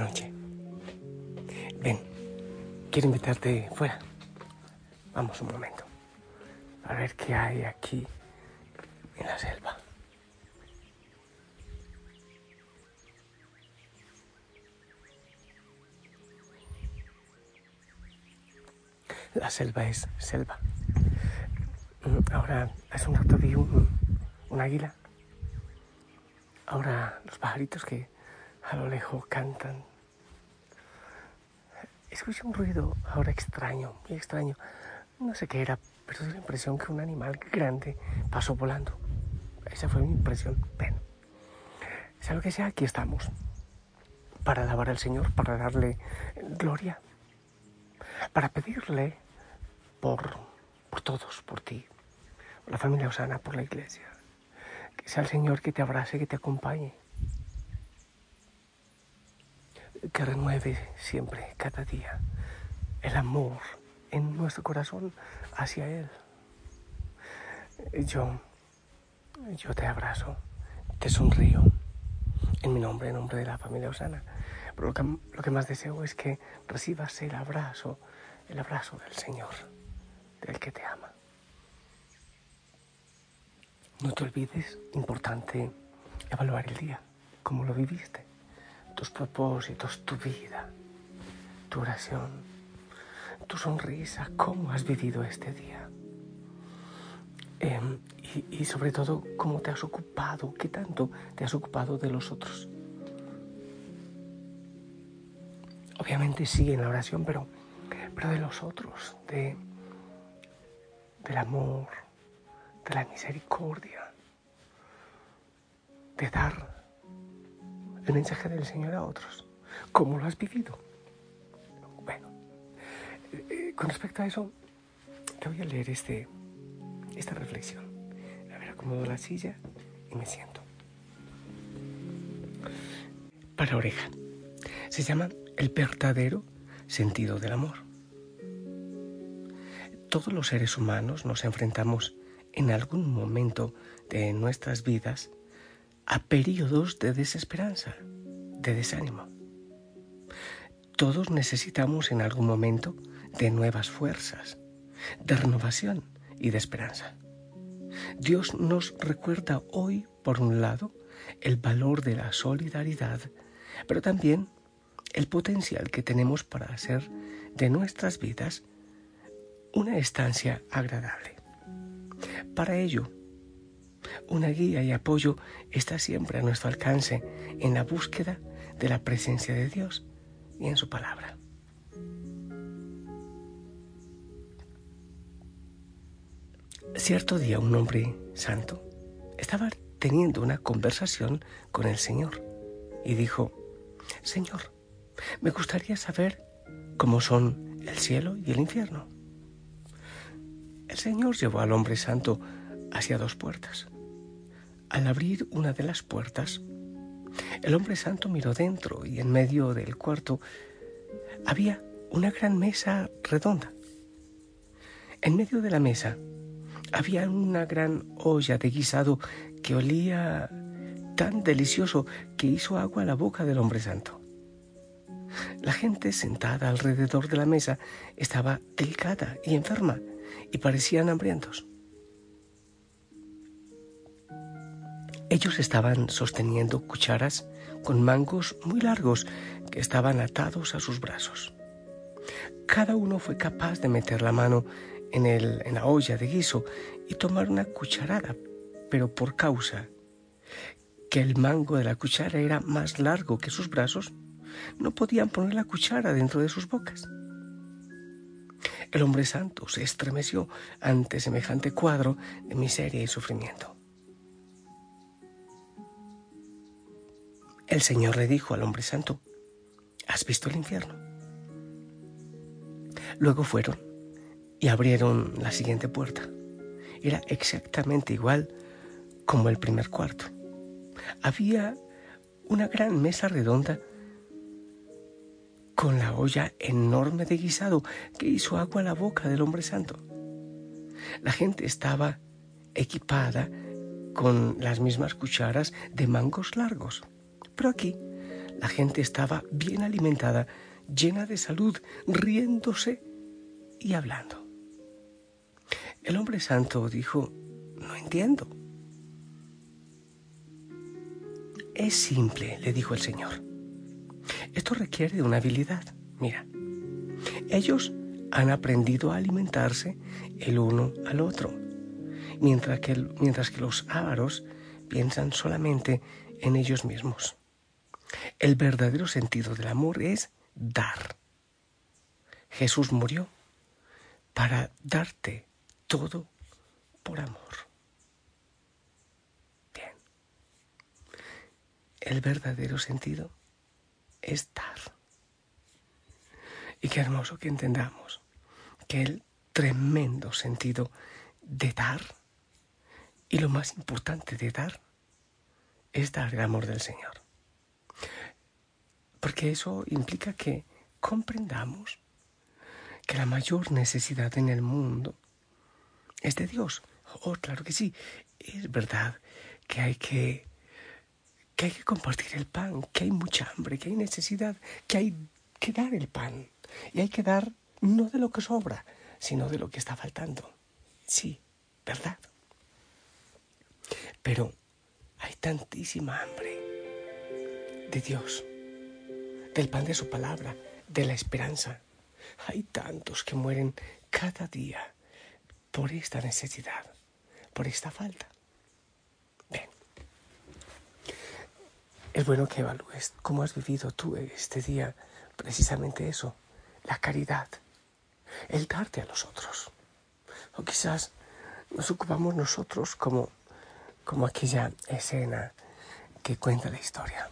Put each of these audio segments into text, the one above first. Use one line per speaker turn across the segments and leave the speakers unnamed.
Noches. Ven, quiero invitarte fuera. Vamos un momento. A ver qué hay aquí en la selva. La selva es selva. Mm, Ahora, hace un rato vi un, un águila Ahora los pajaritos que a lo lejos cantan. Escuché un ruido ahora extraño, muy extraño. No sé qué era, pero tuve la impresión que un animal grande pasó volando. Esa fue mi impresión. Sea lo que sea, aquí estamos. Para alabar al Señor, para darle gloria, para pedirle por, por todos, por ti, por la familia Osana, por la iglesia. Que sea el Señor que te abrace, que te acompañe. Que renueve siempre, cada día, el amor en nuestro corazón hacia Él. Yo, yo te abrazo, te sonrío, en mi nombre, en nombre de la familia Osana. Pero lo que, lo que más deseo es que recibas el abrazo, el abrazo del Señor, del que te ama. No te olvides, importante evaluar el día, cómo lo viviste, tus propósitos, tu vida, tu oración, tu sonrisa, cómo has vivido este día. Eh, y, sobre todo, cómo te has ocupado, qué tanto te has ocupado de los otros. Obviamente sí en la oración, pero, pero de los otros, de, del amor, de la misericordia, de dar el mensaje del Señor a otros. ¿Cómo lo has vivido? Bueno, eh, con respecto a eso, te voy a leer este, esta reflexión. A ver, acomodo la silla y me siento. Para oreja. Se llama el verdadero sentido del amor. Todos los seres humanos nos enfrentamos en algún momento de nuestras vidas a periodos de desesperanza, de desánimo. Todos necesitamos en algún momento de nuevas fuerzas, de renovación y de esperanza. Dios nos recuerda hoy, por un lado, el valor de la solidaridad, pero también el potencial que tenemos para hacer de nuestras vidas una estancia agradable. Para ello, una guía y apoyo está siempre a nuestro alcance en la búsqueda de la presencia de Dios y en su palabra. Cierto día un hombre santo estaba teniendo una conversación con el Señor y dijo, Señor, me gustaría saber cómo son el cielo y el infierno. El Señor llevó al hombre santo hacia dos puertas. Al abrir una de las puertas, el hombre santo miró dentro y en medio del cuarto había una gran mesa redonda. En medio de la mesa había una gran olla de guisado que olía tan delicioso que hizo agua a la boca del hombre santo. La gente sentada alrededor de la mesa estaba delicada y enferma y parecían hambrientos. Ellos estaban sosteniendo cucharas con mangos muy largos que estaban atados a sus brazos. Cada uno fue capaz de meter la mano en, el, la olla de guiso y tomar una cucharada, pero por causa que el mango de la cuchara era más largo que sus brazos, no podían poner la cuchara dentro de sus bocas. El hombre santo se estremeció ante semejante cuadro de miseria y sufrimiento. El Señor le dijo al hombre santo, ¿has visto el infierno? Luego fueron y abrieron la siguiente puerta. Era exactamente igual como el primer cuarto. Había una gran mesa redonda con la olla enorme de guisado que hizo agua a la boca del hombre santo. La gente estaba equipada con las mismas cucharas de mangos largos, pero aquí la gente estaba bien alimentada, llena de salud, riéndose y hablando. El hombre santo dijo, no entiendo. Es simple, le dijo el Señor. Esto requiere de una habilidad. Mira, ellos han aprendido a alimentarse el uno al otro, mientras que, mientras que los ávaros piensan solamente en ellos mismos. El verdadero sentido del amor es dar. Jesús murió para darte todo por amor. Bien. El verdadero sentido es dar. Y qué hermoso que entendamos que el tremendo sentido de dar y lo más importante de dar es dar el amor del Señor. Porque eso implica que comprendamos que la mayor necesidad en el mundo es de Dios. Oh, claro que sí, es verdad que hay que que hay que compartir el pan, que hay mucha hambre, que hay necesidad, que hay que dar el pan. Y hay que dar no de lo que sobra, sino de lo que está faltando. Sí, ¿verdad? Pero hay tantísima hambre de Dios, del pan de su palabra, de la esperanza. Hay tantos que mueren cada día por esta necesidad, por esta falta. Es bueno que evalúes cómo has vivido tú este día precisamente eso, la caridad, el darte a los otros. O quizás nos ocupamos nosotros como, como aquella escena que cuenta la historia.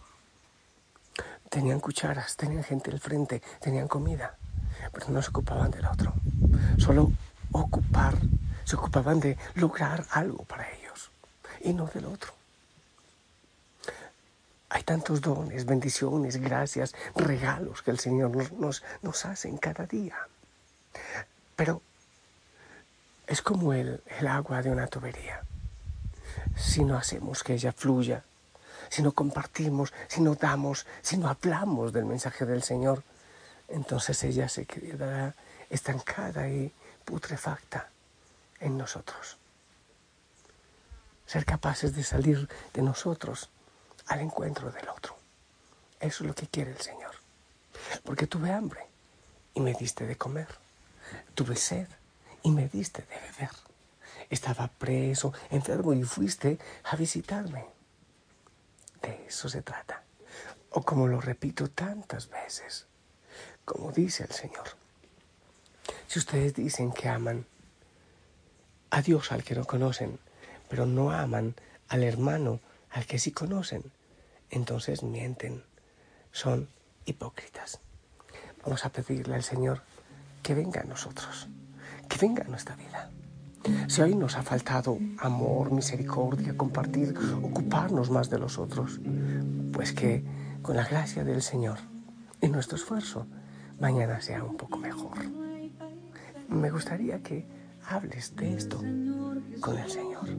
Tenían cucharas, tenían gente al frente, tenían comida, pero no se ocupaban del otro. Solo ocupar, se ocupaban de lograr algo para ellos y no del otro. Hay tantos dones, bendiciones, gracias, regalos que el Señor nos, nos, hace en cada día. Pero es como el, el agua de una tubería. Si no hacemos que ella fluya, si no compartimos, si no damos, si no hablamos del mensaje del Señor, entonces ella se quedará estancada y putrefacta en nosotros. Ser capaces de salir de nosotros al encuentro del otro. Eso es lo que quiere el Señor. Porque tuve hambre y me diste de comer. Tuve sed y me diste de beber. Estaba preso, enfermo y fuiste a visitarme. De eso se trata. O como lo repito tantas veces, como dice el Señor. Si ustedes dicen que aman a Dios al que no conocen, pero no aman al hermano al que sí conocen, entonces mienten, son hipócritas. Vamos a pedirle al Señor que venga a nosotros, que venga a nuestra vida. Si hoy nos ha faltado amor, misericordia, compartir, ocuparnos más de los otros, pues que con la gracia del Señor y nuestro esfuerzo, mañana sea un poco mejor. Me gustaría que hables de esto con el Señor.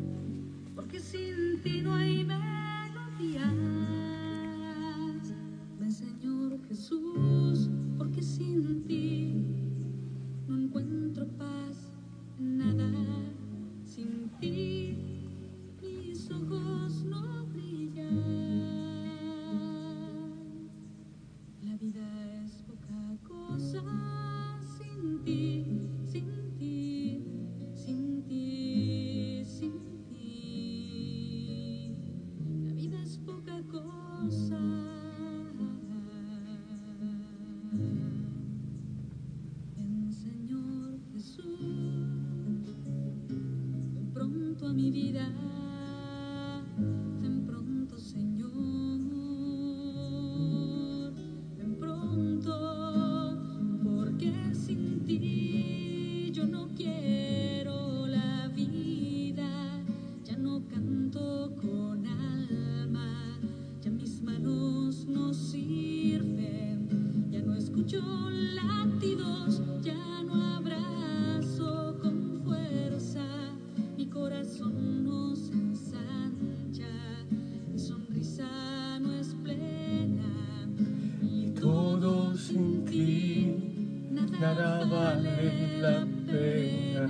Vale la pena,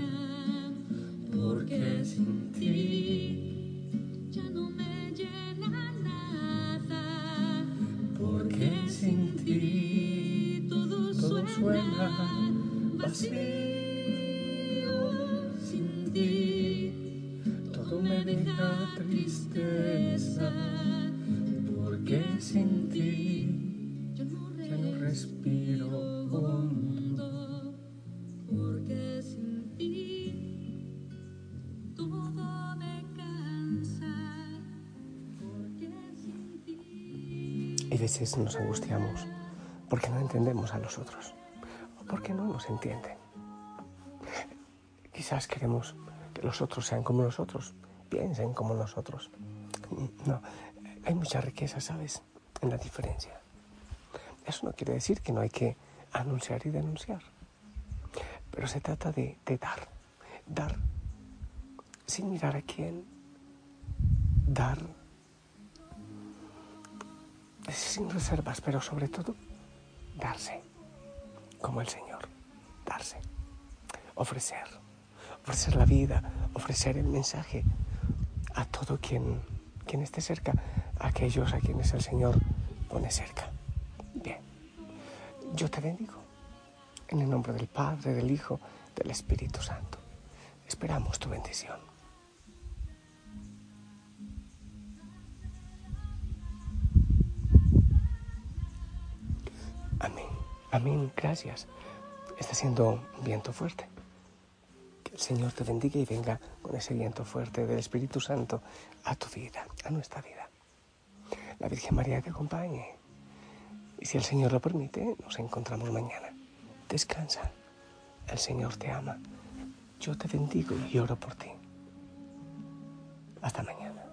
porque sin ti
ya no me llena nada,
porque sin ti
todo, suena vacío. sin ti.
Todo me deja tristeza, Y a veces nos angustiamos porque no entendemos a los otros o porque no nos entienden. Quizás queremos que los otros sean como nosotros, piensen como nosotros. No, hay mucha riqueza, ¿sabes? En la diferencia. Eso no quiere decir que no hay que anunciar y denunciar. Pero se trata de, de dar, dar sin mirar a quién, dar sin reservas, pero sobre todo darse, como el Señor, darse, ofrecer, ofrecer la vida, ofrecer el mensaje a todo quien, quien esté cerca, a aquellos a quienes el Señor pone cerca. Bien, yo te bendigo en el nombre del Padre, del Hijo, del Espíritu Santo. Esperamos tu bendición. Amén. Amén. Gracias. Está siendo un viento fuerte. Que el Señor te bendiga y venga con ese viento fuerte del Espíritu Santo a tu vida, a nuestra vida. La Virgen María te acompañe. Y si el Señor lo permite, nos encontramos mañana. Descansa. El Señor te ama. Yo te bendigo y oro por ti. Hasta mañana.